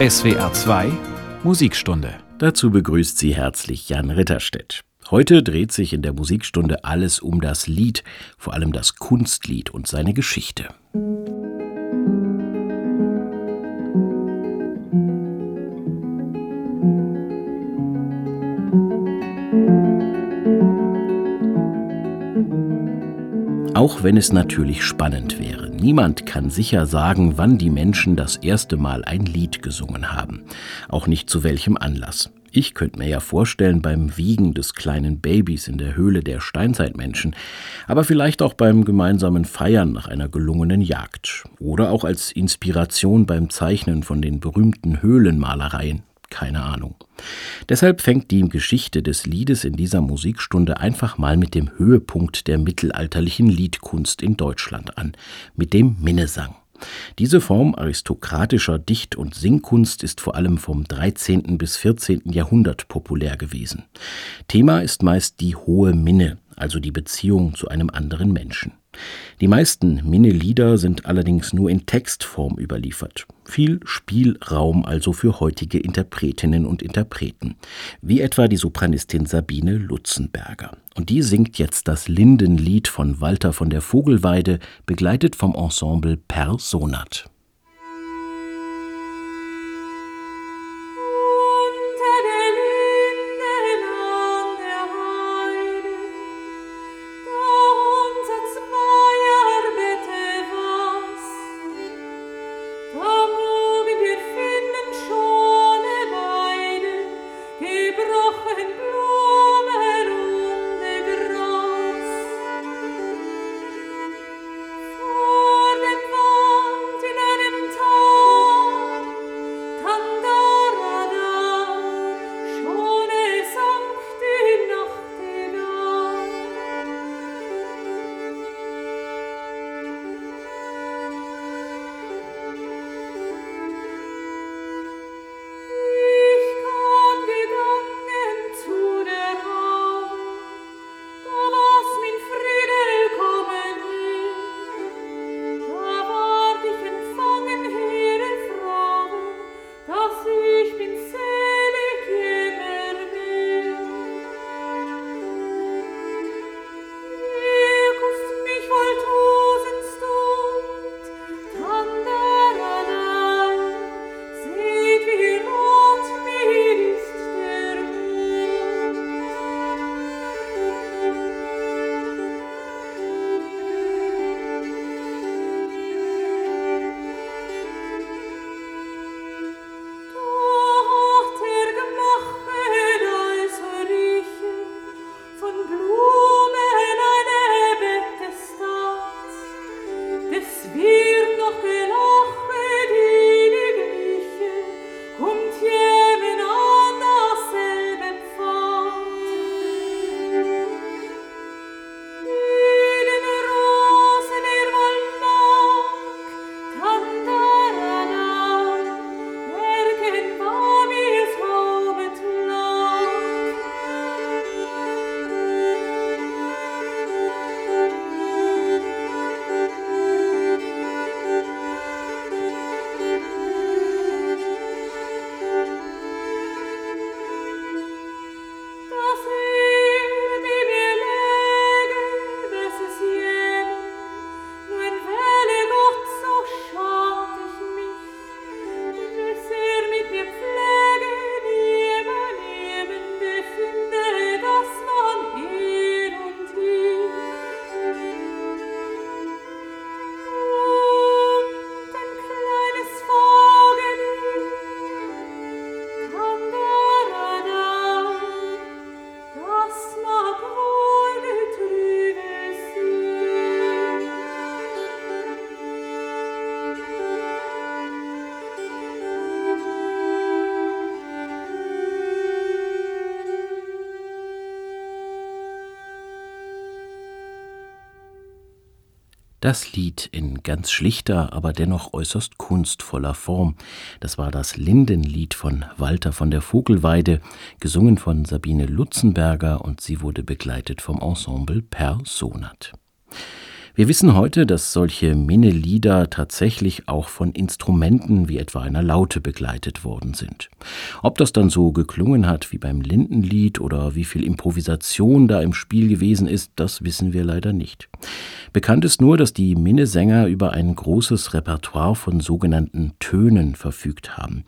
SWR 2 Musikstunde. Dazu begrüßt sie herzlich Jan Ritterstedt. Heute dreht sich in der Musikstunde alles um das Lied, vor allem das Kunstlied und seine Geschichte. Auch wenn es natürlich spannend wäre. Niemand kann sicher sagen, wann die Menschen das erste Mal ein Lied gesungen haben. Auch nicht zu welchem Anlass. Ich könnte mir ja vorstellen, beim Wiegen des kleinen Babys in der Höhle der Steinzeitmenschen, aber vielleicht auch beim gemeinsamen Feiern nach einer gelungenen Jagd oder auch als Inspiration beim Zeichnen von den berühmten Höhlenmalereien keine Ahnung. Deshalb fängt die Geschichte des Liedes in dieser Musikstunde einfach mal mit dem Höhepunkt der mittelalterlichen Liedkunst in Deutschland an, mit dem Minnesang. Diese Form aristokratischer Dicht- und Singkunst ist vor allem vom 13. bis 14. Jahrhundert populär gewesen. Thema ist meist die hohe Minne, also die Beziehung zu einem anderen Menschen. Die meisten Minne-Lieder sind allerdings nur in Textform überliefert. Viel Spielraum also für heutige Interpretinnen und Interpreten, wie etwa die Sopranistin Sabine Lutzenberger. Und die singt jetzt das Lindenlied von Walter von der Vogelweide, begleitet vom Ensemble Per Das Lied in ganz schlichter, aber dennoch äußerst kunstvoller Form. Das war das Lindenlied von Walter von der Vogelweide, gesungen von Sabine Lutzenberger und sie wurde begleitet vom Ensemble Per Sonat. Wir wissen heute, dass solche Minnelieder tatsächlich auch von Instrumenten wie etwa einer Laute begleitet worden sind. Ob das dann so geklungen hat wie beim Lindenlied oder wie viel Improvisation da im Spiel gewesen ist, das wissen wir leider nicht. Bekannt ist nur, dass die Minnesänger über ein großes Repertoire von sogenannten Tönen verfügt haben.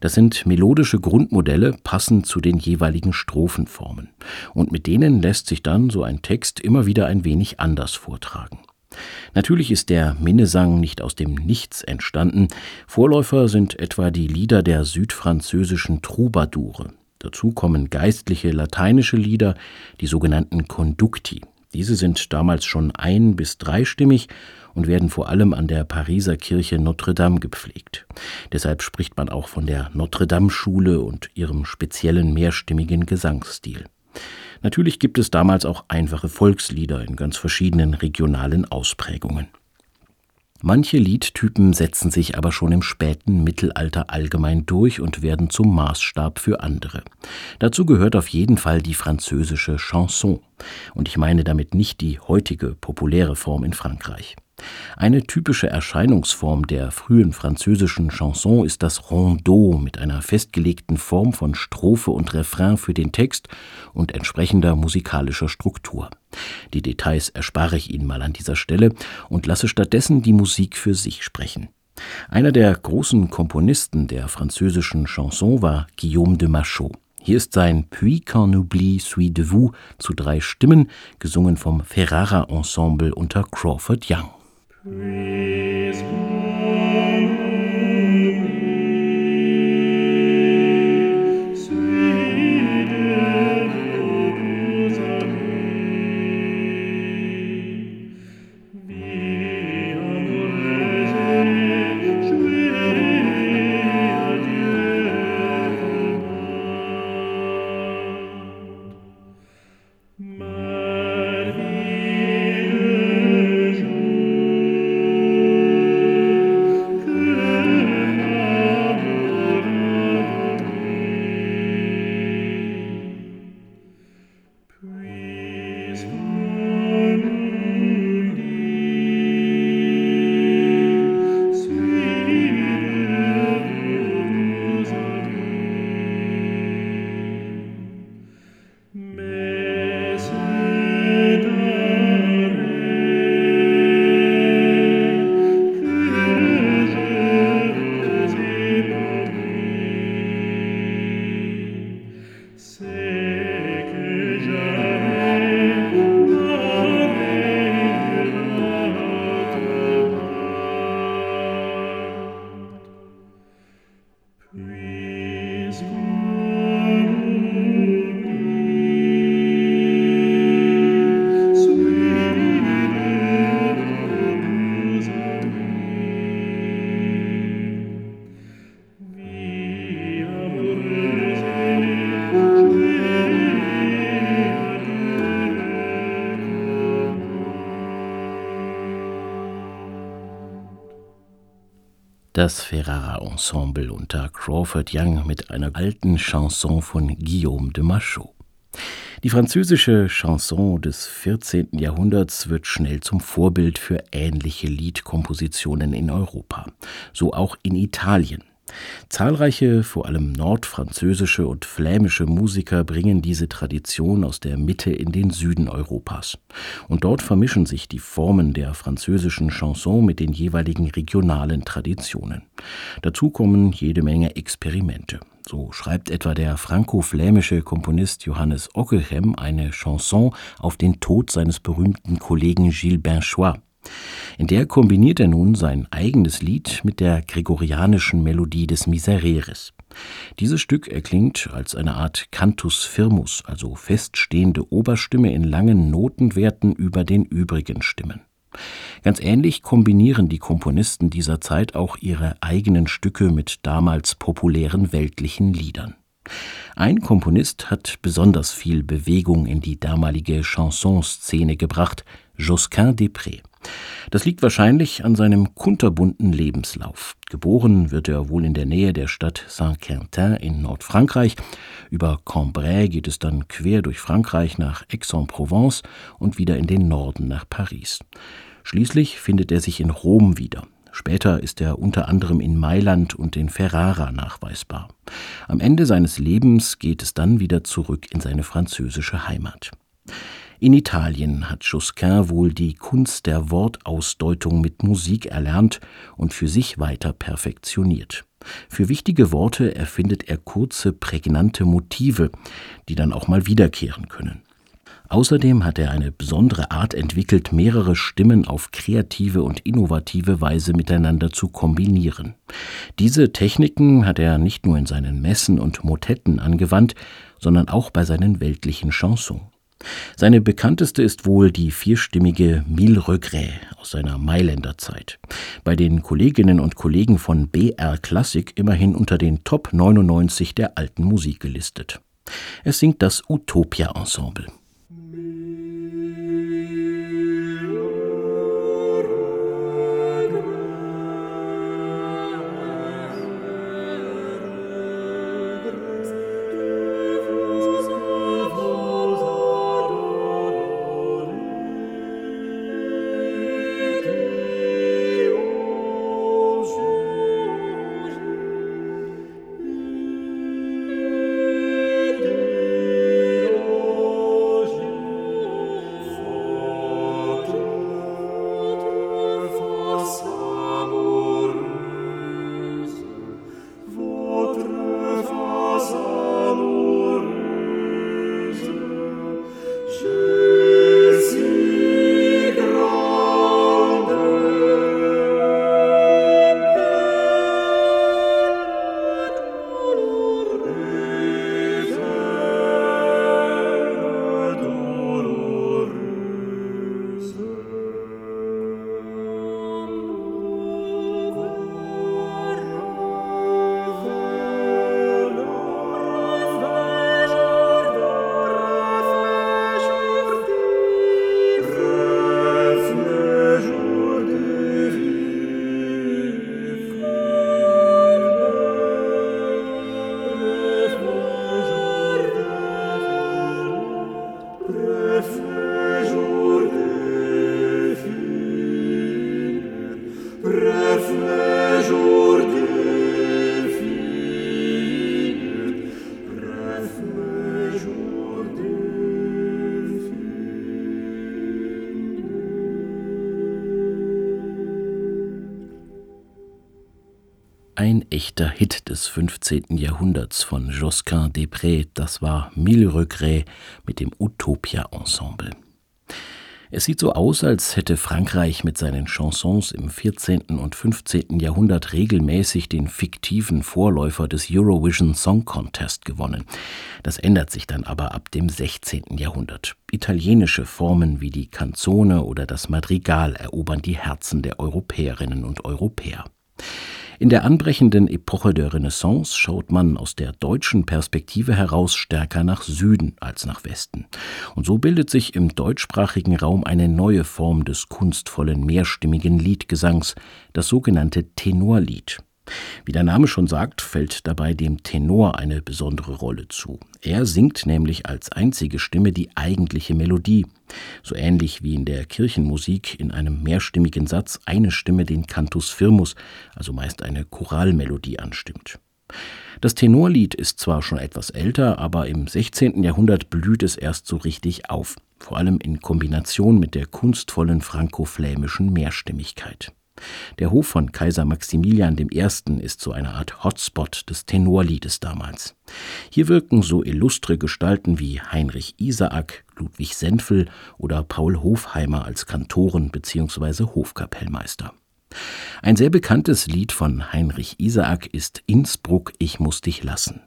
Das sind melodische Grundmodelle passend zu den jeweiligen Strophenformen. Und mit denen lässt sich dann so ein Text immer wieder ein wenig anders vortragen. Natürlich ist der Minnesang nicht aus dem Nichts entstanden. Vorläufer sind etwa die Lieder der südfranzösischen Troubadoure. Dazu kommen geistliche lateinische Lieder, die sogenannten Conducti. Diese sind damals schon ein- bis dreistimmig und werden vor allem an der Pariser Kirche Notre Dame gepflegt. Deshalb spricht man auch von der Notre Dame Schule und ihrem speziellen mehrstimmigen Gesangsstil. Natürlich gibt es damals auch einfache Volkslieder in ganz verschiedenen regionalen Ausprägungen. Manche Liedtypen setzen sich aber schon im späten Mittelalter allgemein durch und werden zum Maßstab für andere. Dazu gehört auf jeden Fall die französische Chanson. Und ich meine damit nicht die heutige populäre Form in Frankreich. Eine typische Erscheinungsform der frühen französischen Chanson ist das Rondeau mit einer festgelegten Form von Strophe und Refrain für den Text und entsprechender musikalischer Struktur. Die Details erspare ich Ihnen mal an dieser Stelle und lasse stattdessen die Musik für sich sprechen. Einer der großen Komponisten der französischen Chanson war Guillaume de Machaut. Hier ist sein Puis qu'un oubli suis de vous zu drei Stimmen, gesungen vom Ferrara Ensemble unter Crawford Young. Praise das Ferrara Ensemble unter Crawford Young mit einer alten Chanson von Guillaume de Machaut. Die französische Chanson des 14. Jahrhunderts wird schnell zum Vorbild für ähnliche Liedkompositionen in Europa, so auch in Italien. Zahlreiche, vor allem nordfranzösische und flämische Musiker bringen diese Tradition aus der Mitte in den Süden Europas. Und dort vermischen sich die Formen der französischen Chanson mit den jeweiligen regionalen Traditionen. Dazu kommen jede Menge Experimente. So schreibt etwa der franco-flämische Komponist Johannes Ockelhem eine Chanson auf den Tod seines berühmten Kollegen Gilles Binchois. In der kombiniert er nun sein eigenes Lied mit der gregorianischen Melodie des Misereres. Dieses Stück erklingt als eine Art Cantus firmus, also feststehende Oberstimme in langen Notenwerten über den übrigen Stimmen. Ganz ähnlich kombinieren die Komponisten dieser Zeit auch ihre eigenen Stücke mit damals populären weltlichen Liedern. Ein Komponist hat besonders viel Bewegung in die damalige Chansonszene gebracht, Josquin Després. Das liegt wahrscheinlich an seinem kunterbunten Lebenslauf. Geboren wird er wohl in der Nähe der Stadt Saint-Quentin in Nordfrankreich. Über Cambrai geht es dann quer durch Frankreich nach Aix-en-Provence und wieder in den Norden nach Paris. Schließlich findet er sich in Rom wieder. Später ist er unter anderem in Mailand und in Ferrara nachweisbar. Am Ende seines Lebens geht es dann wieder zurück in seine französische Heimat. In Italien hat Josquin wohl die Kunst der Wortausdeutung mit Musik erlernt und für sich weiter perfektioniert. Für wichtige Worte erfindet er kurze, prägnante Motive, die dann auch mal wiederkehren können. Außerdem hat er eine besondere Art entwickelt, mehrere Stimmen auf kreative und innovative Weise miteinander zu kombinieren. Diese Techniken hat er nicht nur in seinen Messen und Motetten angewandt, sondern auch bei seinen weltlichen Chansons. Seine bekannteste ist wohl die vierstimmige Mille Regrets aus seiner Mailänder Zeit. Bei den Kolleginnen und Kollegen von BR Classic immerhin unter den Top 99 der alten Musik gelistet. Es singt das Utopia Ensemble. Hit des 15. Jahrhunderts von Josquin des Prés, das war Mille Regrets mit dem Utopia Ensemble. Es sieht so aus, als hätte Frankreich mit seinen Chansons im 14. und 15. Jahrhundert regelmäßig den fiktiven Vorläufer des Eurovision Song Contest gewonnen. Das ändert sich dann aber ab dem 16. Jahrhundert. Italienische Formen wie die Canzone oder das Madrigal erobern die Herzen der Europäerinnen und Europäer. In der anbrechenden Epoche der Renaissance schaut man aus der deutschen Perspektive heraus stärker nach Süden als nach Westen. Und so bildet sich im deutschsprachigen Raum eine neue Form des kunstvollen mehrstimmigen Liedgesangs, das sogenannte Tenorlied. Wie der Name schon sagt, fällt dabei dem Tenor eine besondere Rolle zu. Er singt nämlich als einzige Stimme die eigentliche Melodie, so ähnlich wie in der Kirchenmusik in einem mehrstimmigen Satz eine Stimme den Cantus firmus, also meist eine Choralmelodie anstimmt. Das Tenorlied ist zwar schon etwas älter, aber im 16. Jahrhundert blüht es erst so richtig auf, vor allem in Kombination mit der kunstvollen franko-flämischen Mehrstimmigkeit. Der Hof von Kaiser Maximilian I. ist so eine Art Hotspot des Tenorliedes damals. Hier wirken so illustre Gestalten wie Heinrich Isaak, Ludwig Senfel oder Paul Hofheimer als Kantoren bzw. Hofkapellmeister. Ein sehr bekanntes Lied von Heinrich Isaak ist Innsbruck, ich muss dich lassen.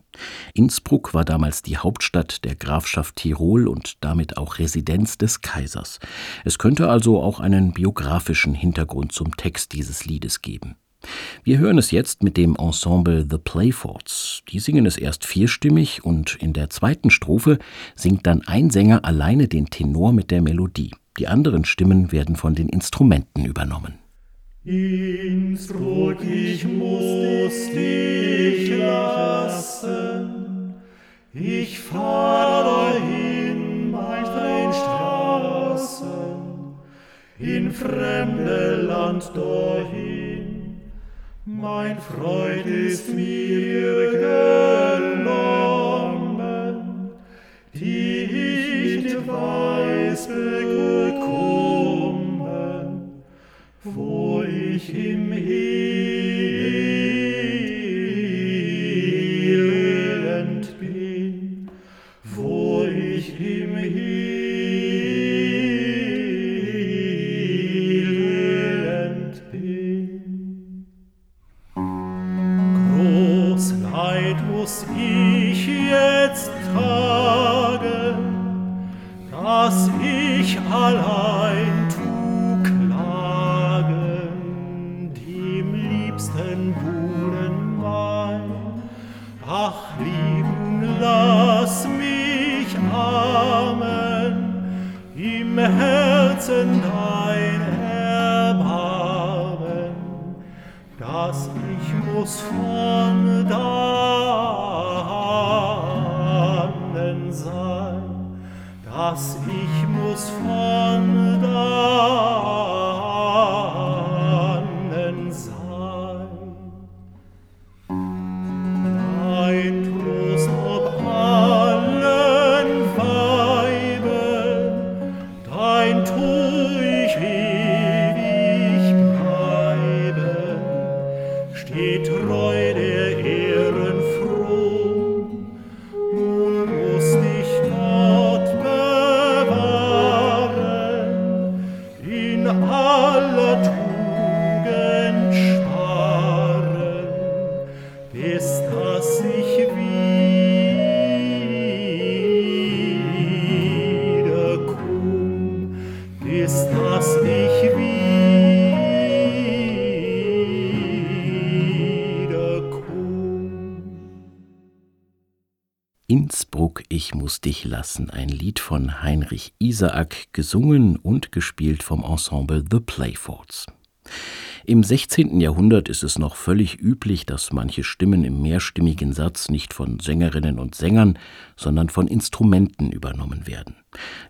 Innsbruck war damals die Hauptstadt der Grafschaft Tirol und damit auch Residenz des Kaisers. Es könnte also auch einen biografischen Hintergrund zum Text dieses Liedes geben. Wir hören es jetzt mit dem Ensemble The Playforts. Die singen es erst vierstimmig und in der zweiten Strophe singt dann ein Sänger alleine den Tenor mit der Melodie. Die anderen Stimmen werden von den Instrumenten übernommen. Innsbruck, ich muss dich lassen. Ich fahre dahin bei den Straßen in fremde Land dahin. Mein Freund ist mir genommen, die ich nicht weiß bekommen, wo ich im Elend bin, wo ich im Elend bin. Groß Leid muss ich jetzt tragen, dass ich allein lassen, ein Lied von Heinrich Isaak, gesungen und gespielt vom Ensemble The Playfords. Im 16. Jahrhundert ist es noch völlig üblich, dass manche Stimmen im mehrstimmigen Satz nicht von Sängerinnen und Sängern, sondern von Instrumenten übernommen werden.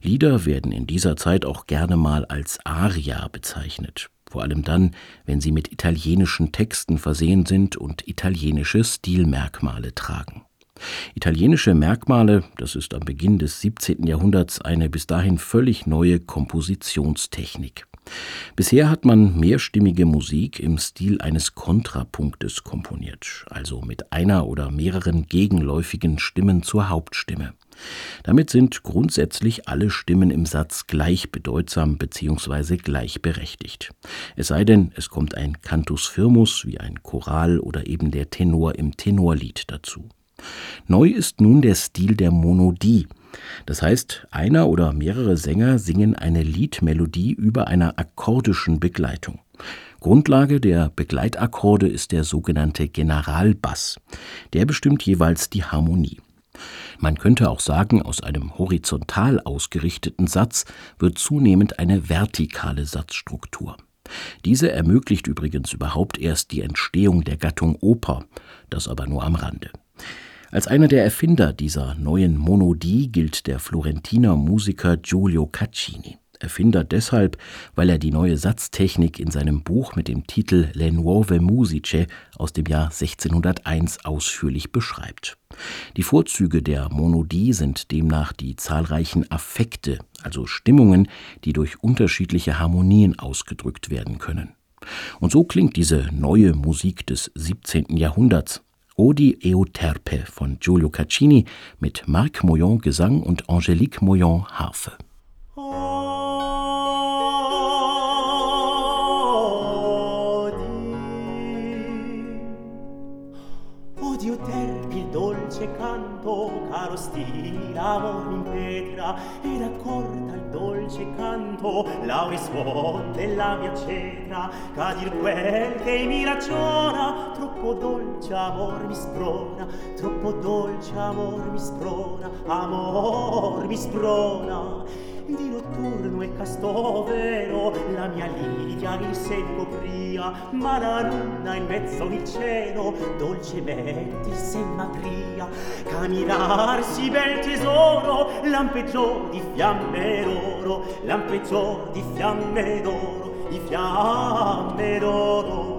Lieder werden in dieser Zeit auch gerne mal als Aria bezeichnet, vor allem dann, wenn sie mit italienischen Texten versehen sind und italienische Stilmerkmale tragen. Italienische Merkmale, das ist am Beginn des 17. Jahrhunderts eine bis dahin völlig neue Kompositionstechnik. Bisher hat man mehrstimmige Musik im Stil eines Kontrapunktes komponiert, also mit einer oder mehreren gegenläufigen Stimmen zur Hauptstimme. Damit sind grundsätzlich alle Stimmen im Satz gleichbedeutsam bzw. gleichberechtigt. Es sei denn, es kommt ein Cantus firmus wie ein Choral oder eben der Tenor im Tenorlied dazu. Neu ist nun der Stil der Monodie. Das heißt, einer oder mehrere Sänger singen eine Liedmelodie über einer akkordischen Begleitung. Grundlage der Begleitakkorde ist der sogenannte Generalbass. Der bestimmt jeweils die Harmonie. Man könnte auch sagen, aus einem horizontal ausgerichteten Satz wird zunehmend eine vertikale Satzstruktur. Diese ermöglicht übrigens überhaupt erst die Entstehung der Gattung Oper, das aber nur am Rande. Als einer der Erfinder dieser neuen Monodie gilt der Florentiner Musiker Giulio Caccini. Erfinder deshalb, weil er die neue Satztechnik in seinem Buch mit dem Titel Le Nuove Musiche aus dem Jahr 1601 ausführlich beschreibt. Die Vorzüge der Monodie sind demnach die zahlreichen Affekte, also Stimmungen, die durch unterschiedliche Harmonien ausgedrückt werden können. Und so klingt diese neue Musik des 17. Jahrhunderts. Odi Euterpe von Giulio Caccini mit Marc Moyon Gesang und Angelique Moyon Harfe. Odio terpi il dolce canto, caro stile, amor tempo la risvuote la mia cetra ca dir quel che mi ragiona troppo dolce amor mi sprona troppo dolce amor mi sprona amor mi sprona. Di notturno e casto vero la mia lidia il sen copria, ma la luna in mezzo il cielo dolcemente il sen m'apria. Caminarsi bel tesoro, lampeggiò di fiamme d'oro, lampeggiò di fiamme d'oro, di fiamme d'oro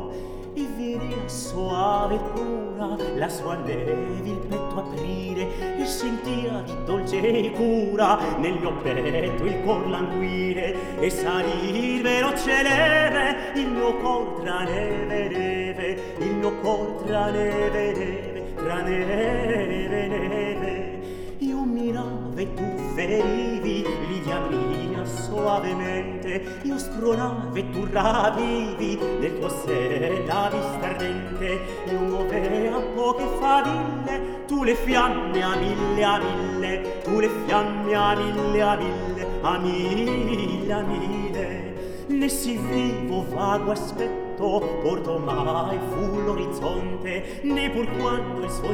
soave pura la sua neve il petto aprire e sentia di dolce cura nel mio petto il cor languire e salir veloce leve il mio cor tra neve neve il mio cor tra neve neve tra neve neve io miravo e tu ferivi Lidia mia soavemente io spronavo e tu ravivi nel tuo seno la vista ardente io muoveva poche faville tu le fiamme a mille a mille tu le fiamme a mille a mille a mille a mille. Né si vivo vago aspetto porto mai fu l'orizzonte né pur quando il suo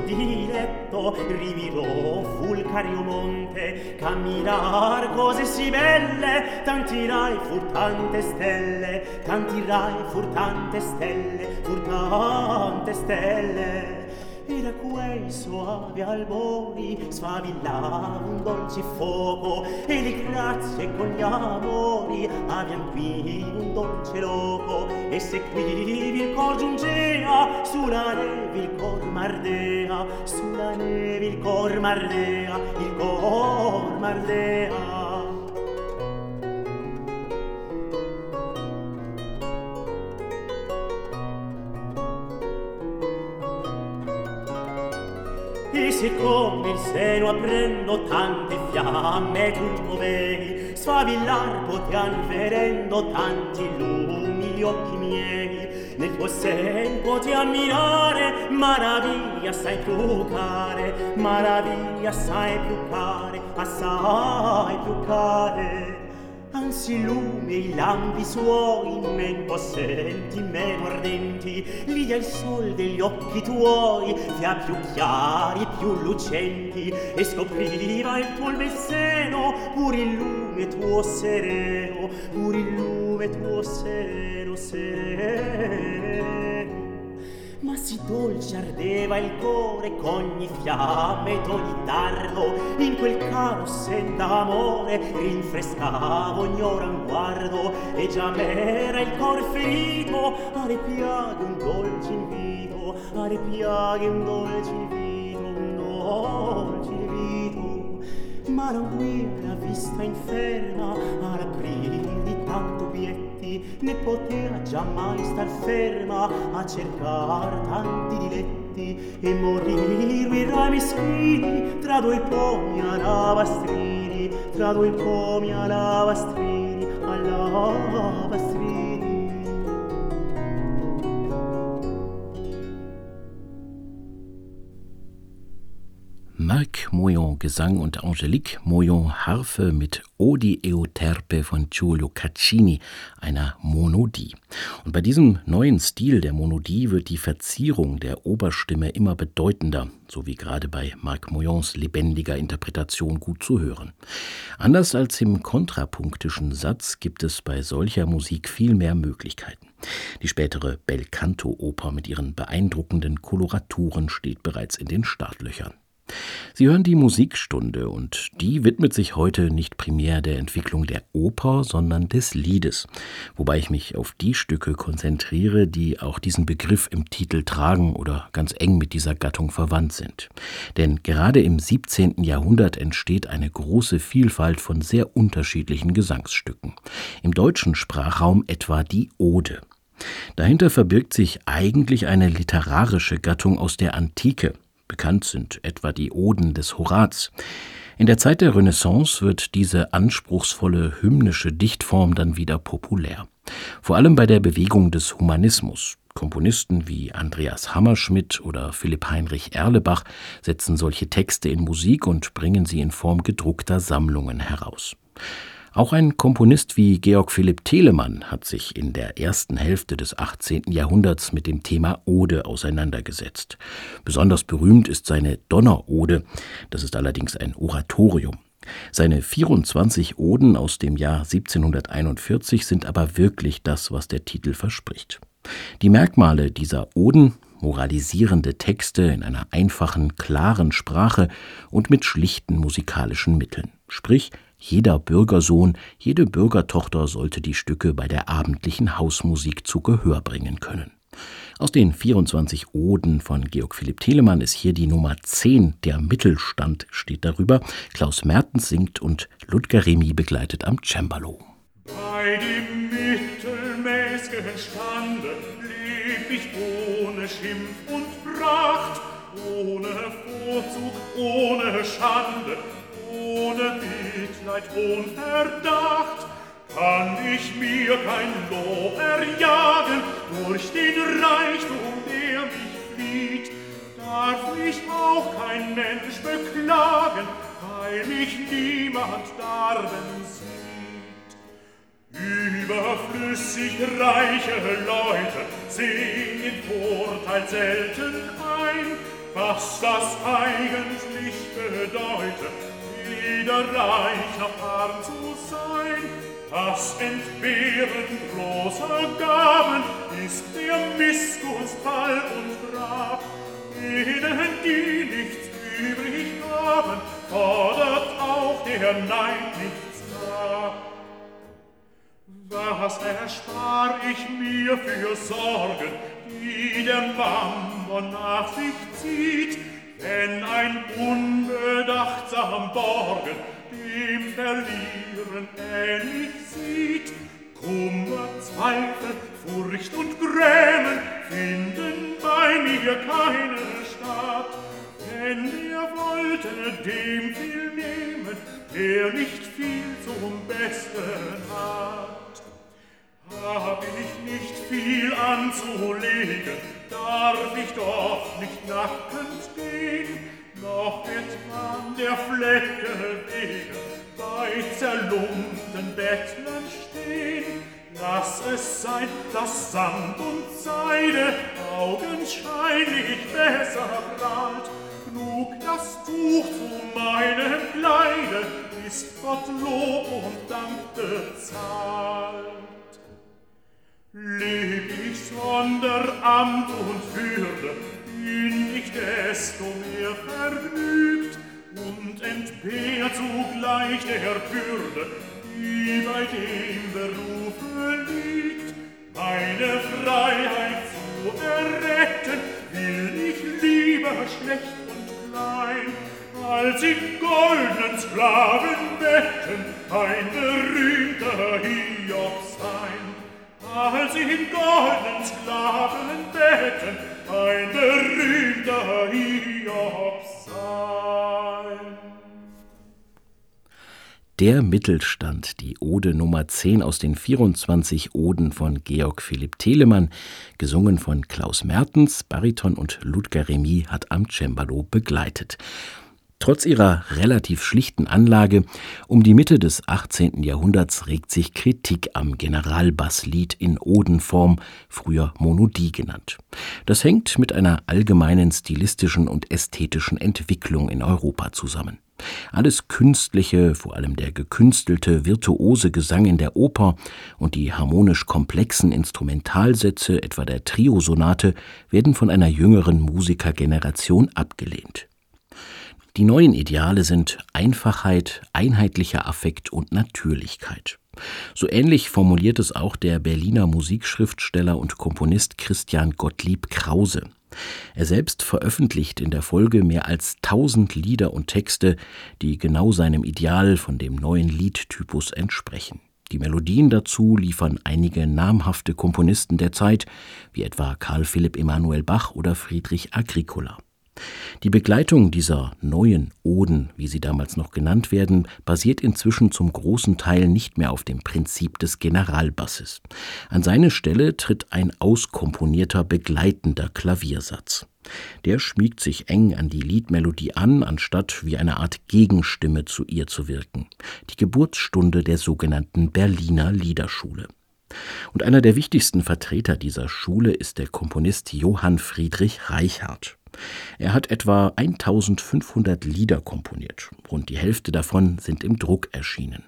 vento rivirò fulcario monte camminar cose si belle tanti rai furtante stelle tanti rai furtante stelle fur tante stelle e da quei soavi albori sfavillava un dolce fuoco e le grazie con gli amori avian qui un dolce loco. E se qui il cor giungea sulla neve il cor mardea sulla neve il cor mardea il cor mardea. siccome il seno aprendo tante fiamme tu povevi sfavillar potean ferendo tanti lumi gli occhi miei. Nel tuo sen poti ammirare maraviglia sai più care maraviglia sai più care assai più care anzi lume i lampi suoi men possenti men ardenti. Lì è il sol degli occhi tuoi che ha più chiari più lucenti. E scopriva il tuo messeno pur il lume tuo sereno pur il lume tuo sereno sereno. Ma si dolce ardeva il core C'ogni fiamme ed ogni dardo In quel caro sen d'amore Rinfrescava ogni ora un guardo. E già m'era il cor ferito Alle piaghe un dolce invito Alle piaghe un dolce invito Un dolce invito. Ma non qui la vista inferma Ad aprire di tanto bietti né poteva giammai star ferma a cercar tanti diletti. E morir i rami schini tra due pomi a lavastrini tra due pomi a lavastrini a lavastrini Marc Moyon Gesang und Angelique Moyon Harfe mit Odi Euterpe von Giulio Caccini, einer Monodie. Und bei diesem neuen Stil der Monodie wird die Verzierung der Oberstimme immer bedeutender, so wie gerade bei Marc Moyons lebendiger Interpretation gut zu hören. Anders als im kontrapunktischen Satz gibt es bei solcher Musik viel mehr Möglichkeiten. Die spätere Belcanto-Oper mit ihren beeindruckenden Koloraturen steht bereits in den Startlöchern. Sie hören die Musikstunde und die widmet sich heute nicht primär der Entwicklung der Oper, sondern des Liedes, wobei ich mich auf die Stücke konzentriere, die auch diesen Begriff im Titel tragen oder ganz eng mit dieser Gattung verwandt sind. Denn gerade im 17. Jahrhundert entsteht eine große Vielfalt von sehr unterschiedlichen Gesangsstücken. Im deutschen Sprachraum etwa die Ode. Dahinter verbirgt sich eigentlich eine literarische Gattung aus der Antike, Bekannt sind etwa die Oden des Horaz. In der Zeit der Renaissance wird diese anspruchsvolle hymnische Dichtform dann wieder populär. Vor allem bei der Bewegung des Humanismus. Komponisten wie Andreas Hammerschmidt oder Philipp Heinrich Erlebach setzen solche Texte in Musik und bringen sie in Form gedruckter Sammlungen heraus. Auch ein Komponist wie Georg Philipp Telemann hat sich in der ersten Hälfte des 18. Jahrhunderts mit dem Thema Ode auseinandergesetzt. Besonders berühmt ist seine Donnerode, das ist allerdings ein Oratorium. Seine 24 Oden aus dem Jahr 1741 sind aber wirklich das, was der Titel verspricht. Die Merkmale dieser Oden moralisierende Texte in einer einfachen, klaren Sprache und mit schlichten musikalischen Mitteln, sprich Jeder Bürgersohn, jede Bürgertochter sollte die Stücke bei der abendlichen Hausmusik zu Gehör bringen können. Aus den 24 Oden von Georg Philipp Telemann ist hier die Nummer 10, der Mittelstand steht darüber. Klaus Mertens singt und Ludger Remy begleitet am Cembalo. Bei dem mittelmäßigen Stande leb ich ohne Schimpf und Pracht, ohne Vorzug, ohne Schande, ohne Mitleid und Verdacht. Kann ich mir kein Lob erjagen durch den Reichtum, der mich flieht, darf mich auch kein Mensch beklagen, weil mich niemand darben sieht. Überflüssig reiche Leute sehen den Vorteil selten ein, was das eigentlich bedeutet, weder reich noch arm zu sein. Das Entbehren großer Gaben ist der Missgunst Fall und Grab. Denen, die nichts übrig haben, fordert auch der Neid nichts nach. Was erspar ich mir für Sorgen, die der Mammon nach sich zieht, wenn ein unbedachtsam Borgen dem Verlieren ähnlich sieht? Kummer, Zweifel, Furcht und Grämen finden bei mir keine Stadt. Denn wer wollte dem viel nehmen, der nicht viel zum Besten hat? Hab ich nicht viel anzulegen, darf ich doch nicht nackend gehen, noch etwa der Flecke wegen bei zerlumpten Bettlern stehen. Lass es sein, dass Sand und Seide augenscheinlich besser prahlt. Genug das Tuch zu meinem Kleide ist Gott Lob und Dank bezahlt. Leb ich sonder Amt und Würde, bin ich desto mehr vergnügt und entbehr zugleich der Bürde, die bei dem Berufe liegt. Meine Freiheit zu erretten, will ich lieber schlecht und klein, als in goldenen Sklavenbetten ein berühmter Hiob sein. Als in goldenen Sklavenbetten ein berühmter Hiob sein. Der Mittelstand, die Ode Nummer 10 aus den 24 Oden von Georg Philipp Telemann, gesungen von Klaus Mertens, Bariton und Ludger Remy hat am Cembalo begleitet. Trotz ihrer relativ schlichten Anlage um die Mitte des 18. Jahrhunderts regt sich Kritik am Generalbasslied in Odenform, früher Monodie genannt. Das hängt mit einer allgemeinen stilistischen und ästhetischen Entwicklung in Europa zusammen. Alles Künstliche, vor allem der gekünstelte, virtuose Gesang in der Oper und die harmonisch komplexen Instrumentalsätze, etwa der Triosonate, werden von einer jüngeren Musikergeneration abgelehnt. Die neuen Ideale sind Einfachheit, einheitlicher Affekt und Natürlichkeit. So ähnlich formuliert es auch der Berliner Musikschriftsteller und Komponist Christian Gottlieb Krause. Er selbst veröffentlicht in der Folge mehr als tausend Lieder und Texte, die genau seinem Ideal von dem neuen Liedtypus entsprechen. Die Melodien dazu liefern einige namhafte Komponisten der Zeit, wie etwa Karl Philipp Emanuel Bach oder Friedrich Agricola. Die Begleitung dieser neuen Oden, wie sie damals noch genannt werden, basiert inzwischen zum großen Teil nicht mehr auf dem Prinzip des Generalbasses. An seine Stelle tritt ein auskomponierter begleitender Klaviersatz. Der schmiegt sich eng an die Liedmelodie an, anstatt wie eine Art Gegenstimme zu ihr zu wirken. Die Geburtsstunde der sogenannten Berliner Liederschule. Und einer der wichtigsten Vertreter dieser Schule ist der Komponist Johann Friedrich Reichardt. Er hat etwa 1500 Lieder komponiert. Rund die Hälfte davon sind im Druck erschienen.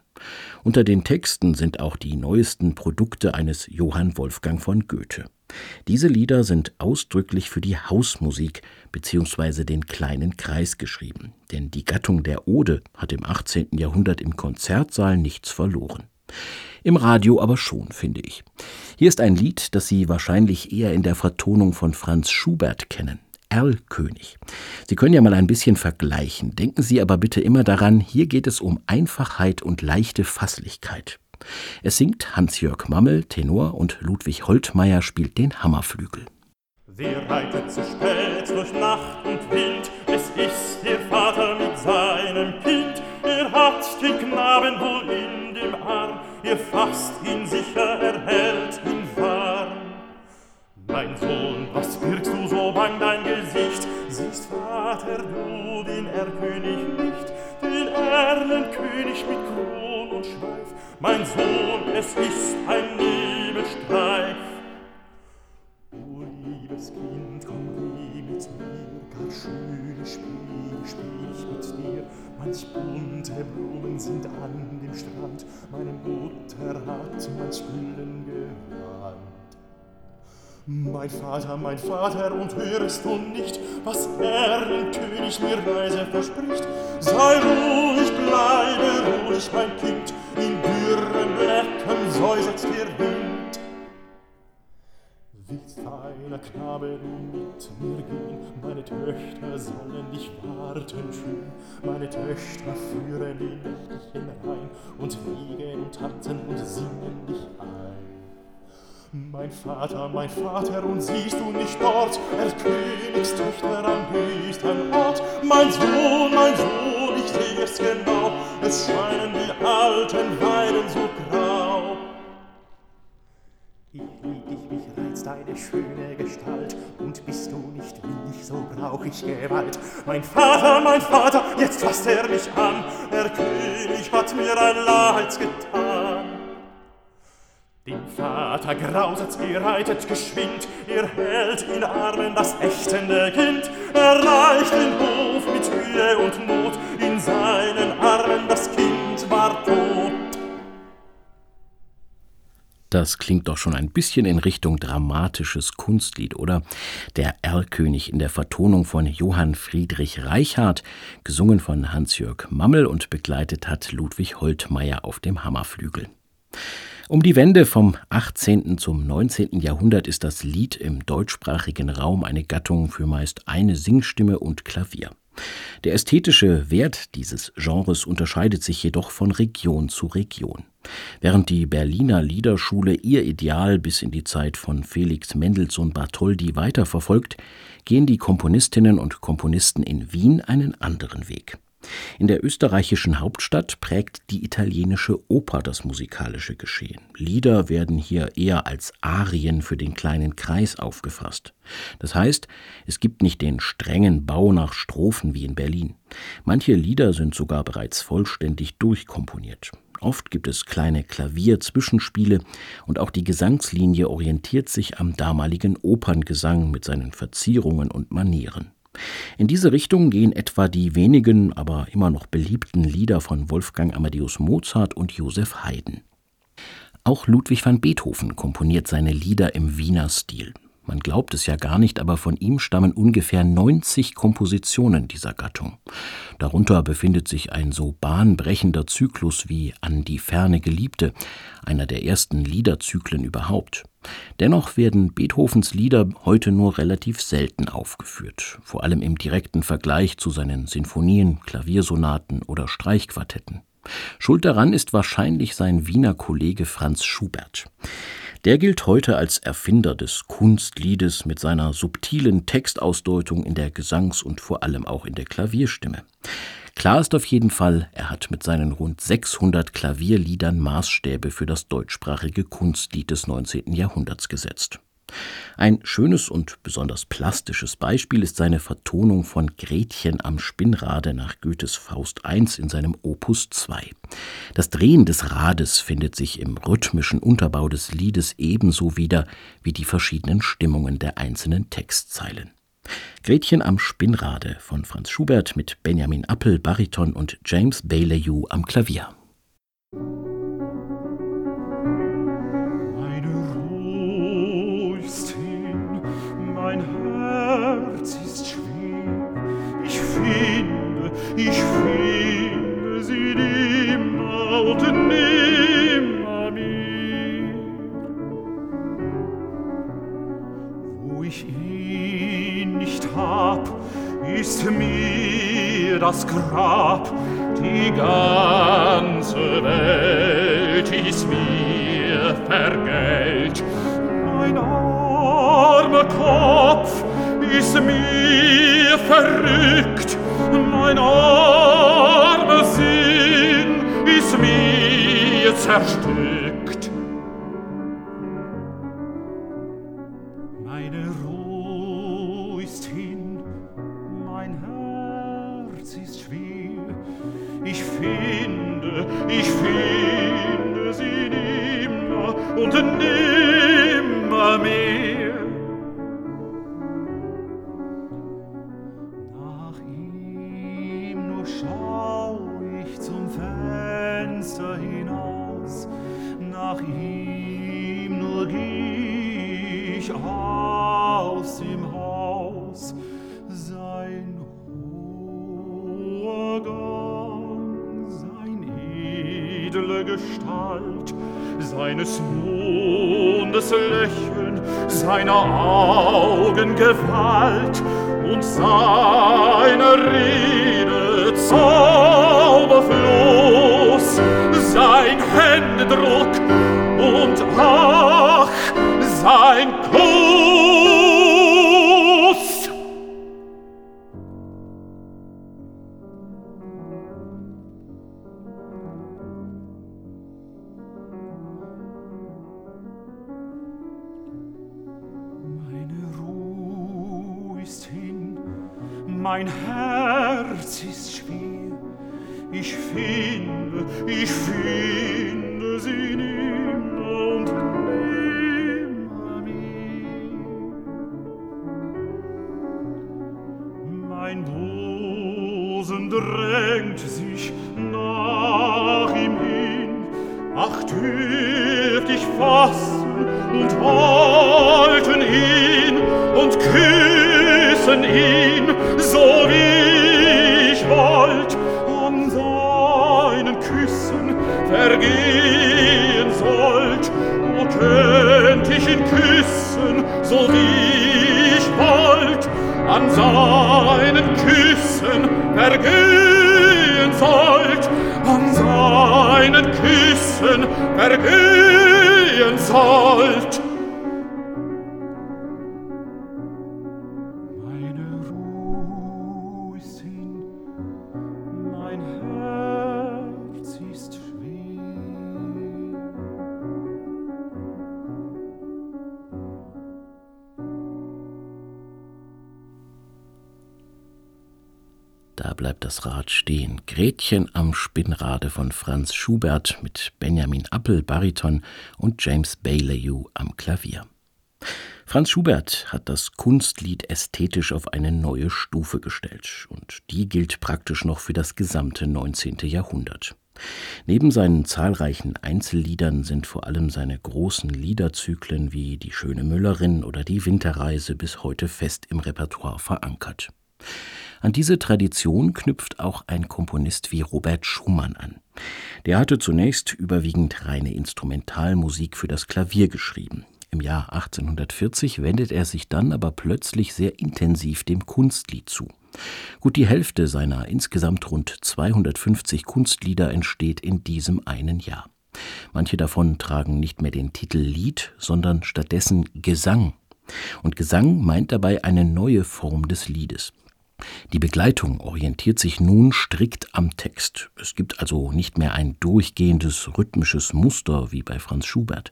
Unter den Texten sind auch die neuesten Produkte eines Johann Wolfgang von Goethe. Diese Lieder sind ausdrücklich für die Hausmusik bzw. den kleinen Kreis geschrieben, denn die Gattung der Ode hat im 18. Jahrhundert im Konzertsaal nichts verloren. Im Radio aber schon, finde ich. Hier ist ein Lied, das Sie wahrscheinlich eher in der Vertonung von Franz Schubert kennen. Erlkönig. Sie können ja mal ein bisschen vergleichen. Denken Sie aber bitte immer daran, hier geht es um Einfachheit und leichte Fasslichkeit. Es singt Hans-Jörg Mammel, Tenor, und Ludwig Holtmeier spielt den Hammerflügel. Wer reitet zu spät durch Nacht und Wind? Es ist der Vater mit seinem Kind. Er hat den Knaben wohl in dem Arm, er fasst ihn sicher, er hält ihn warm. Mein Sohn, Vater, du den Erlkönig nicht, den Erlenkönig mit Kron und Schweif. Mein Sohn, es ist ein Nebelstreif. O liebes Kind, komm geh mit mir, gar schöne Spiele spiel ich mit dir. Manch bunte Blumen sind an dem Strand, meine Mutter hat manch Hüllen gewandt. Mein Vater, mein Vater, und hörst du nicht, was Erlenkönig mir leise verspricht? Sei ruhig, bleibe ruhig, mein Kind, in dürren Blättern säuselt der Wind. Willst, feiner Knabe, du mit mir gehen? Meine Töchter sollen dich warten schön. Meine Töchter führen den nächtlichen Rhein und wiegen und tanzen und singen dich ein. Mein Vater, mein Vater, und siehst du nicht dort, er Königstöchter am höchsten Ort? Mein Sohn, mein Sohn, ich seh es genau, es scheinen die alten Weiden so grau. Ich lieb dich, mich reizt deine schöne Gestalt, und bist du nicht willig, so brauch ich Gewalt. Mein Vater, mein Vater, jetzt fasst er mich an, der König hat mir ein Leid getan. Dem Vater grauset's, er reitet geschwind, er hält in Armen das ächtende Kind, er reicht den Hof mit Mühe und Not, in seinen Armen das Kind war tot. Das klingt doch schon ein bisschen in Richtung dramatisches Kunstlied, oder? Der Erlkönig in der Vertonung von Johann Friedrich Reichardt, gesungen von Hans-Jörg Mammel und begleitet hat Ludwig Holtmeier auf dem Hammerflügel. Um die Wende vom 18. zum 19. Jahrhundert ist das Lied im deutschsprachigen Raum eine Gattung für meist eine Singstimme und Klavier. Der ästhetische Wert dieses Genres unterscheidet sich jedoch von Region zu Region. Während die Berliner Liederschule ihr Ideal bis in die Zeit von Felix Mendelssohn Bartholdy weiterverfolgt, gehen die Komponistinnen und Komponisten in Wien einen anderen Weg. In der österreichischen Hauptstadt prägt die italienische Oper das musikalische Geschehen. Lieder werden hier eher als Arien für den kleinen Kreis aufgefasst. Das heißt, es gibt nicht den strengen Bau nach Strophen wie in Berlin. Manche Lieder sind sogar bereits vollständig durchkomponiert. Oft gibt es kleine Klavier-Zwischenspiele und auch die Gesangslinie orientiert sich am damaligen Operngesang mit seinen Verzierungen und Manieren. In diese Richtung gehen etwa die wenigen, aber immer noch beliebten Lieder von Wolfgang Amadeus Mozart und Joseph Haydn. Auch Ludwig van Beethoven komponiert seine Lieder im Wiener Stil. Man glaubt es ja gar nicht, aber von ihm stammen ungefähr 90 Kompositionen dieser Gattung. Darunter befindet sich ein so bahnbrechender Zyklus wie An die ferne Geliebte, einer der ersten Liederzyklen überhaupt. Dennoch werden Beethovens Lieder heute nur relativ selten aufgeführt, vor allem im direkten Vergleich zu seinen Sinfonien, Klaviersonaten oder Streichquartetten. Schuld daran ist wahrscheinlich sein Wiener Kollege Franz Schubert. Der gilt heute als Erfinder des Kunstliedes mit seiner subtilen Textausdeutung in der Gesangs- und vor allem auch in der Klavierstimme. Klar ist auf jeden Fall, er hat mit seinen rund 600 Klavierliedern Maßstäbe für das deutschsprachige Kunstlied des 19. Jahrhunderts gesetzt. Ein schönes und besonders plastisches Beispiel ist seine Vertonung von Gretchen am Spinnrade nach Goethes Faust I in seinem Opus 2. Das Drehen des Rades findet sich im rhythmischen Unterbau des Liedes ebenso wieder wie die verschiedenen Stimmungen der einzelnen Textzeilen. Gretchen am Spinnrade von Franz Schubert mit Benjamin Appel, Bariton und James Baileyou am Klavier. das Grab, die ganze Welt ist mir vergelt. Mein armer Kopf ist mir verrückt, mein armer Sinn ist mir zerstört. Edle Gestalt, seines Mondes Lächeln, seiner Augen Gewalt und seiner Rede zauberfloß, sein Händedruck und ach, sein Bleibt das Rad stehen. Gretchen am Spinnrade von Franz Schubert mit Benjamin Appel Bariton und James Baileyu am Klavier. Franz Schubert hat das Kunstlied ästhetisch auf eine neue Stufe gestellt und die gilt praktisch noch für das gesamte 19. Jahrhundert. Neben seinen zahlreichen Einzelliedern sind vor allem seine großen Liederzyklen wie Die schöne Müllerin oder Die Winterreise bis heute fest im Repertoire verankert. An diese Tradition knüpft auch ein Komponist wie Robert Schumann an. Der hatte zunächst überwiegend reine Instrumentalmusik für das Klavier geschrieben. Im Jahr 1840 wendet er sich dann aber plötzlich sehr intensiv dem Kunstlied zu. Gut die Hälfte seiner insgesamt rund 250 Kunstlieder entsteht in diesem einen Jahr. Manche davon tragen nicht mehr den Titel Lied, sondern stattdessen Gesang. Und Gesang meint dabei eine neue Form des Liedes. Die Begleitung orientiert sich nun strikt am Text. Es gibt also nicht mehr ein durchgehendes rhythmisches Muster wie bei Franz Schubert.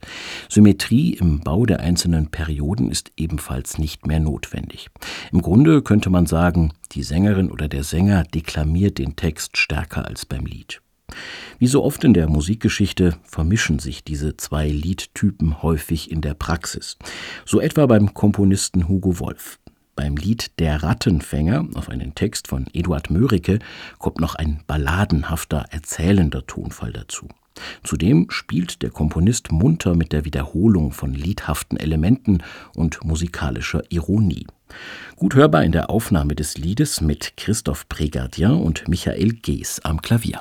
Symmetrie im Bau der einzelnen Perioden ist ebenfalls nicht mehr notwendig. Im Grunde könnte man sagen, die Sängerin oder der Sänger deklamiert den Text stärker als beim Lied. Wie so oft in der Musikgeschichte vermischen sich diese zwei Liedtypen häufig in der Praxis. So etwa beim Komponisten Hugo Wolf. Beim Lied Der Rattenfänger auf einen Text von Eduard Mörike kommt noch ein balladenhafter, erzählender Tonfall dazu. Zudem spielt der Komponist munter mit der Wiederholung von liedhaften Elementen und musikalischer Ironie. Gut hörbar in der Aufnahme des Liedes mit Christoph Prégardien und Michael Gees am Klavier.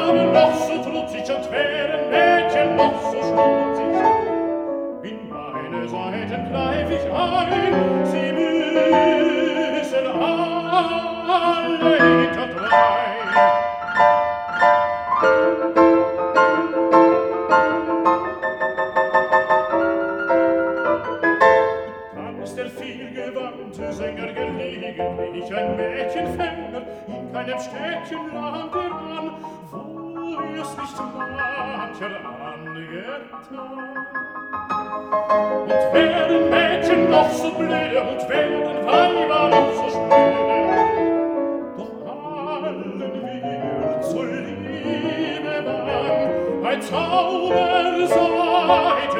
armen noch so trutzig und wären Mädchen noch so schmutzig. In meine Seiten greif ich ein, sie müssen alle hinterdrein. gewandte Sänger gelegentlich ein Mädchen fänger in keinem Städtchen land er an, sich mancher angetan. Und wären Mädchen noch so blöde, und wären Weiber noch so spröde, doch allen wir zur Liebe bang, ein Zauber seid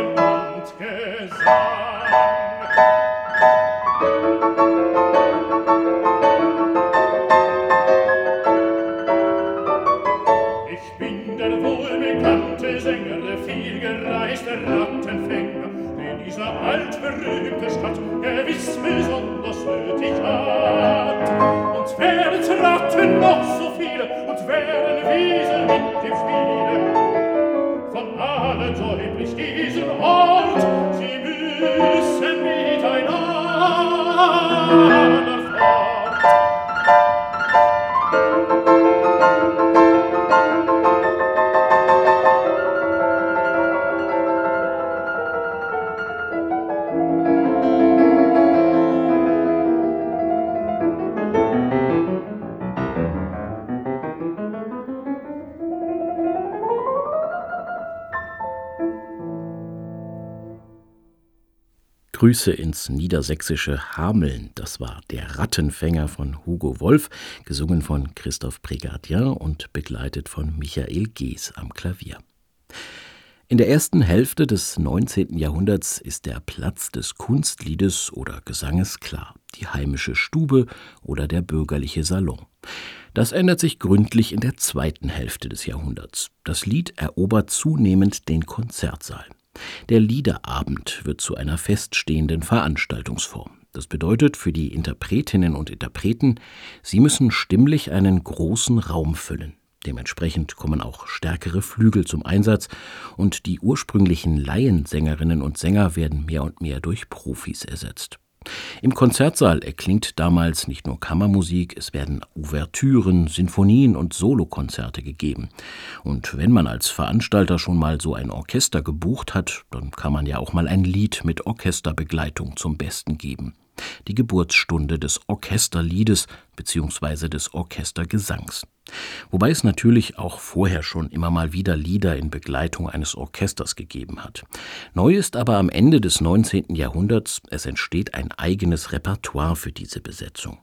Grüße ins niedersächsische Hameln. Das war der Rattenfänger von Hugo Wolf, gesungen von Christoph Brigadier und begleitet von Michael Gees am Klavier. In der ersten Hälfte des 19. Jahrhunderts ist der Platz des Kunstliedes oder Gesanges klar, die heimische Stube oder der bürgerliche Salon. Das ändert sich gründlich in der zweiten Hälfte des Jahrhunderts. Das Lied erobert zunehmend den Konzertsaal. Der Liederabend wird zu einer feststehenden Veranstaltungsform. Das bedeutet für die Interpretinnen und Interpreten, sie müssen stimmlich einen großen Raum füllen. Dementsprechend kommen auch stärkere Flügel zum Einsatz und die ursprünglichen Laiensängerinnen und Sänger werden mehr und mehr durch Profis ersetzt. Im Konzertsaal erklingt damals nicht nur Kammermusik, es werden Ouvertüren, Sinfonien und Solokonzerte gegeben. Und wenn man als Veranstalter schon mal so ein Orchester gebucht hat, dann kann man ja auch mal ein Lied mit Orchesterbegleitung zum Besten geben. Die Geburtsstunde des Orchesterliedes bzw. des Orchestergesangs. Wobei es natürlich auch vorher schon immer mal wieder Lieder in Begleitung eines Orchesters gegeben hat. Neu ist aber am Ende des 19. Jahrhunderts, es entsteht ein eigenes Repertoire für diese Besetzung.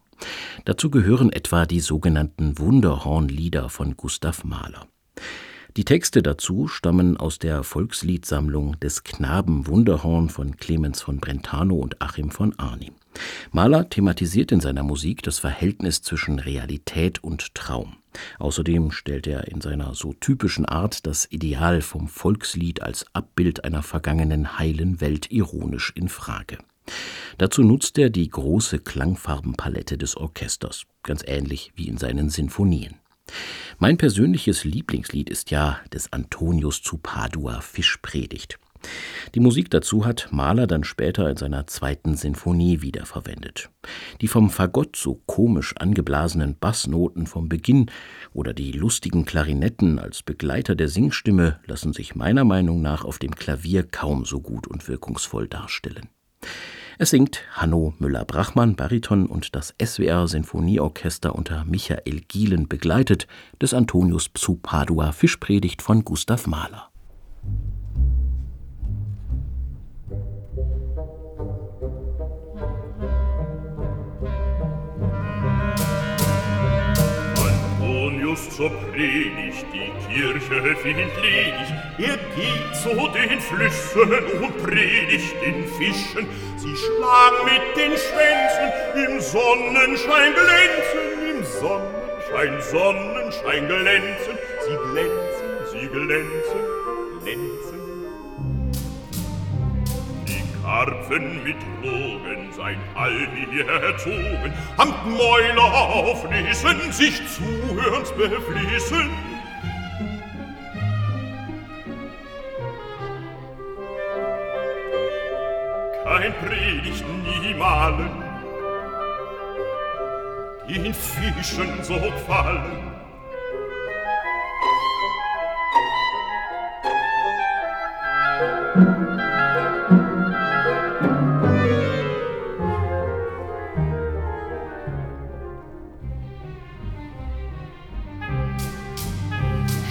Dazu gehören etwa die sogenannten Wunderhornlieder von Gustav Mahler. Die Texte dazu stammen aus der Volksliedsammlung des Knaben Wunderhorn von Clemens von Brentano und Achim von Arnim. Mahler thematisiert in seiner Musik das Verhältnis zwischen Realität und Traum. Außerdem stellt er in seiner so typischen Art das Ideal vom Volkslied als Abbild einer vergangenen heilen Welt ironisch in Frage. Dazu nutzt er die große Klangfarbenpalette des Orchesters, ganz ähnlich wie in seinen Sinfonien. Mein persönliches Lieblingslied ist ja des Antonius zu Padua Fischpredigt. Die Musik dazu hat Mahler dann später in seiner zweiten Sinfonie wiederverwendet. Die vom Fagott so komisch angeblasenen Bassnoten vom Beginn oder die lustigen Klarinetten als Begleiter der Singstimme lassen sich meiner Meinung nach auf dem Klavier kaum so gut und wirkungsvoll darstellen. Es singt Hanno Müller-Brachmann, Bariton und das SWR Sinfonieorchester unter Michael Gielen begleitet des Antonius Psu Padua Fischpredigt von Gustav Mahler. Antonius zur Predigt, Kirche ledig. Er geht zu den Flüssen und predigt den Fischen. Sie schlagen mit den Schwänzen, im Sonnenschein glänzen, im Sonnenschein, Sonnenschein glänzen. Sie glänzen, sie glänzen, glänzen. Karpfen mit Drogen sein All erzogen, Amt Mäuler auflesen, sich zuhörens befließen. Kein Predigt nie malen, den Fischen so gefallen,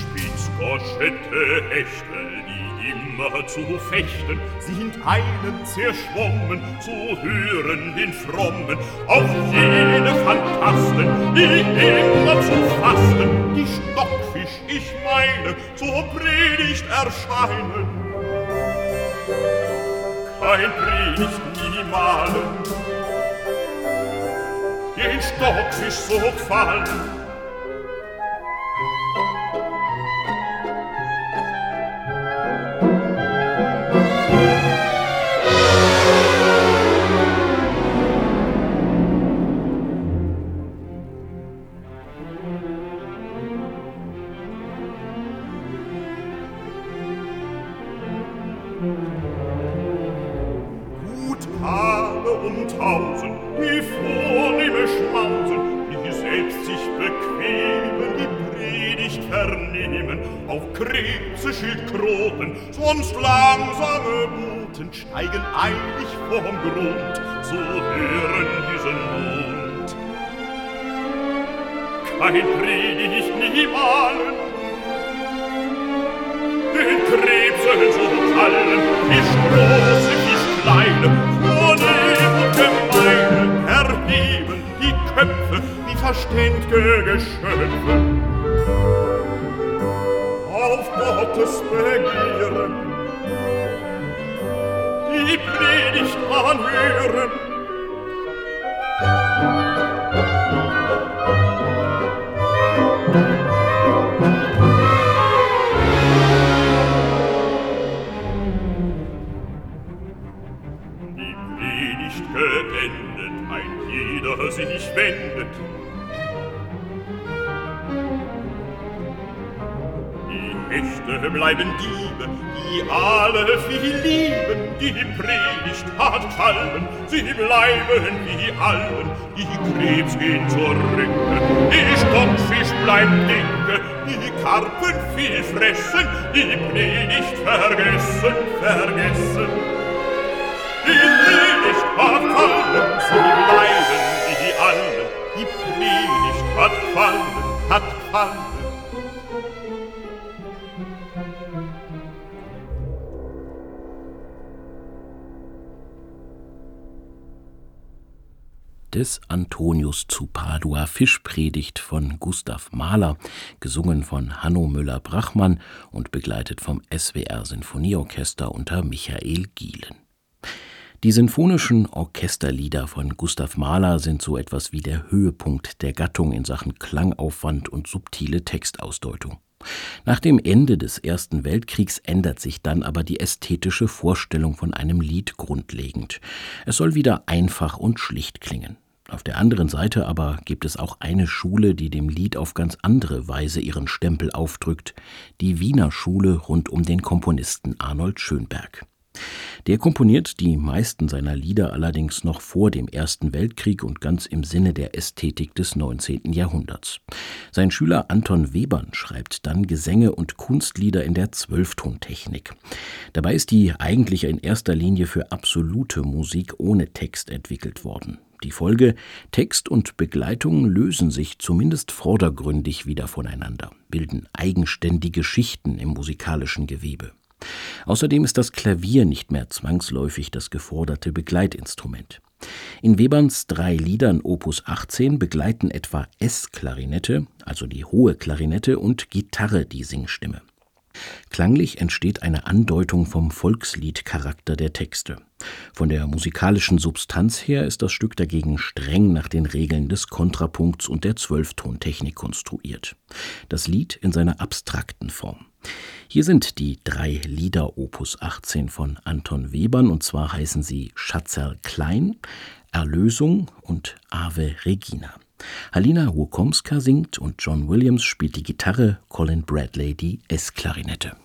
Spitzgoschette Ächtel, die immer zu fechten, sind einen zerschwommen, zu hören den Frommen, auch jene Phantasten, die immer zu fasten, die Stockfisch, ich meine, zur Predigt erscheinen. Kein Predigt nie malen, den Stockfisch so gefallen, Hechte bleiben Diebe, die alle viel lieben, die Predigt hat gefallen, sie bleiben wie allen, die Krebs gehen zur Rinde, die Stockfisch bleibt dicke, die Karpen viel fressen, die Predigt vergessen, vergessen. Die Predigt hat fallen, sie bleiben wie alle. Die Predigt hat fallen, hat fallen. Des Antonius zu Padua Fischpredigt von Gustav Mahler, gesungen von Hanno Müller-Brachmann und begleitet vom SWR Sinfonieorchester unter Michael Gielen. Die sinfonischen Orchesterlieder von Gustav Mahler sind so etwas wie der Höhepunkt der Gattung in Sachen Klangaufwand und subtile Textausdeutung. Nach dem Ende des Ersten Weltkriegs ändert sich dann aber die ästhetische Vorstellung von einem Lied grundlegend. Es soll wieder einfach und schlicht klingen. Auf der anderen Seite aber gibt es auch eine Schule, die dem Lied auf ganz andere Weise ihren Stempel aufdrückt, die Wiener Schule rund um den Komponisten Arnold Schönberg. Der komponiert die meisten seiner Lieder allerdings noch vor dem Ersten Weltkrieg und ganz im Sinne der Ästhetik des 19. Jahrhunderts. Sein Schüler Anton Webern schreibt dann Gesänge und Kunstlieder in der Zwölftontechnik. Dabei ist die eigentlich in erster Linie für absolute Musik ohne Text entwickelt worden. Die Folge Text und Begleitung lösen sich zumindest vordergründig wieder voneinander, bilden eigenständige Schichten im musikalischen Gewebe. Außerdem ist das Klavier nicht mehr zwangsläufig das geforderte Begleitinstrument. In Weberns drei Liedern Opus 18 begleiten etwa S-Klarinette, also die hohe Klarinette, und Gitarre die Singstimme. Klanglich entsteht eine Andeutung vom Volksliedcharakter der Texte. Von der musikalischen Substanz her ist das Stück dagegen streng nach den Regeln des Kontrapunkts und der Zwölftontechnik konstruiert. Das Lied in seiner abstrakten Form. Hier sind die drei Lieder Opus 18 von Anton Webern und zwar heißen sie Schatzerl Klein, Erlösung und Ave Regina. Halina Łukomska singt und John Williams spielt die Gitarre, Colin Bradley die S-Klarinette.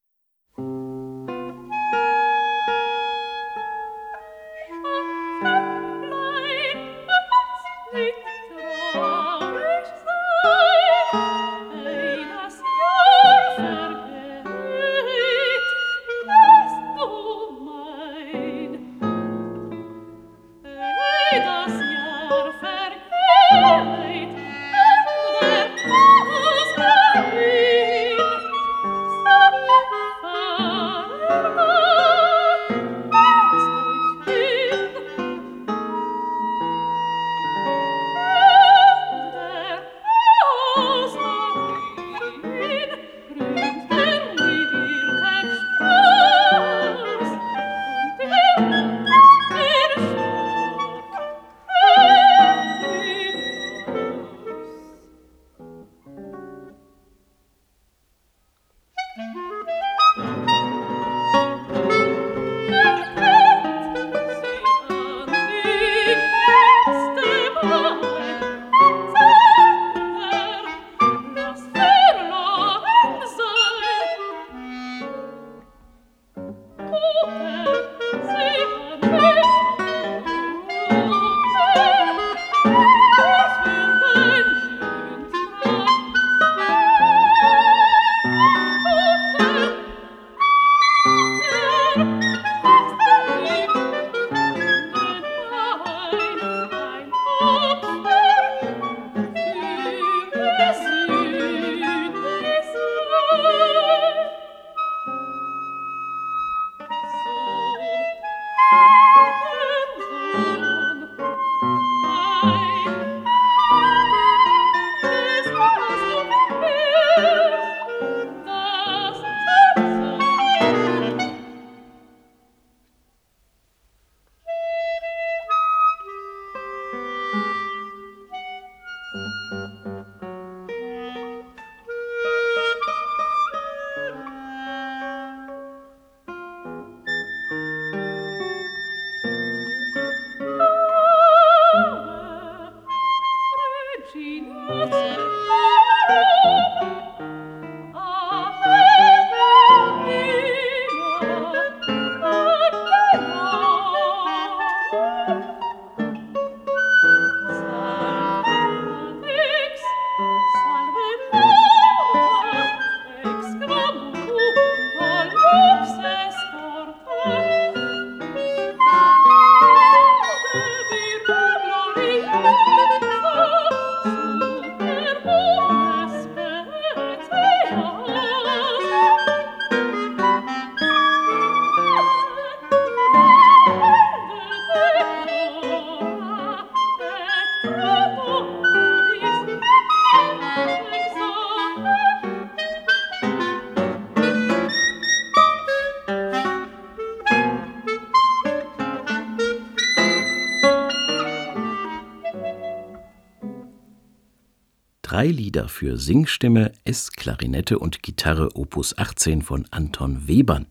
Lieder für Singstimme, S-Klarinette und Gitarre Opus 18 von Anton Webern.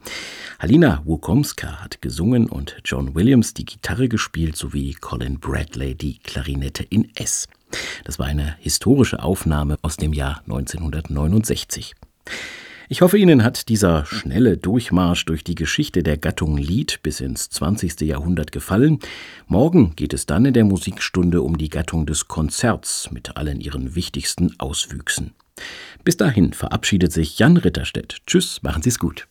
Halina Wukomska hat gesungen und John Williams die Gitarre gespielt sowie Colin Bradley die Klarinette in S. Das war eine historische Aufnahme aus dem Jahr 1969. Ich hoffe, Ihnen hat dieser schnelle Durchmarsch durch die Geschichte der Gattung Lied bis ins 20. Jahrhundert gefallen. Morgen geht es dann in der Musikstunde um die Gattung des Konzerts mit allen ihren wichtigsten Auswüchsen. Bis dahin verabschiedet sich Jan Ritterstedt. Tschüss, machen Sie's gut.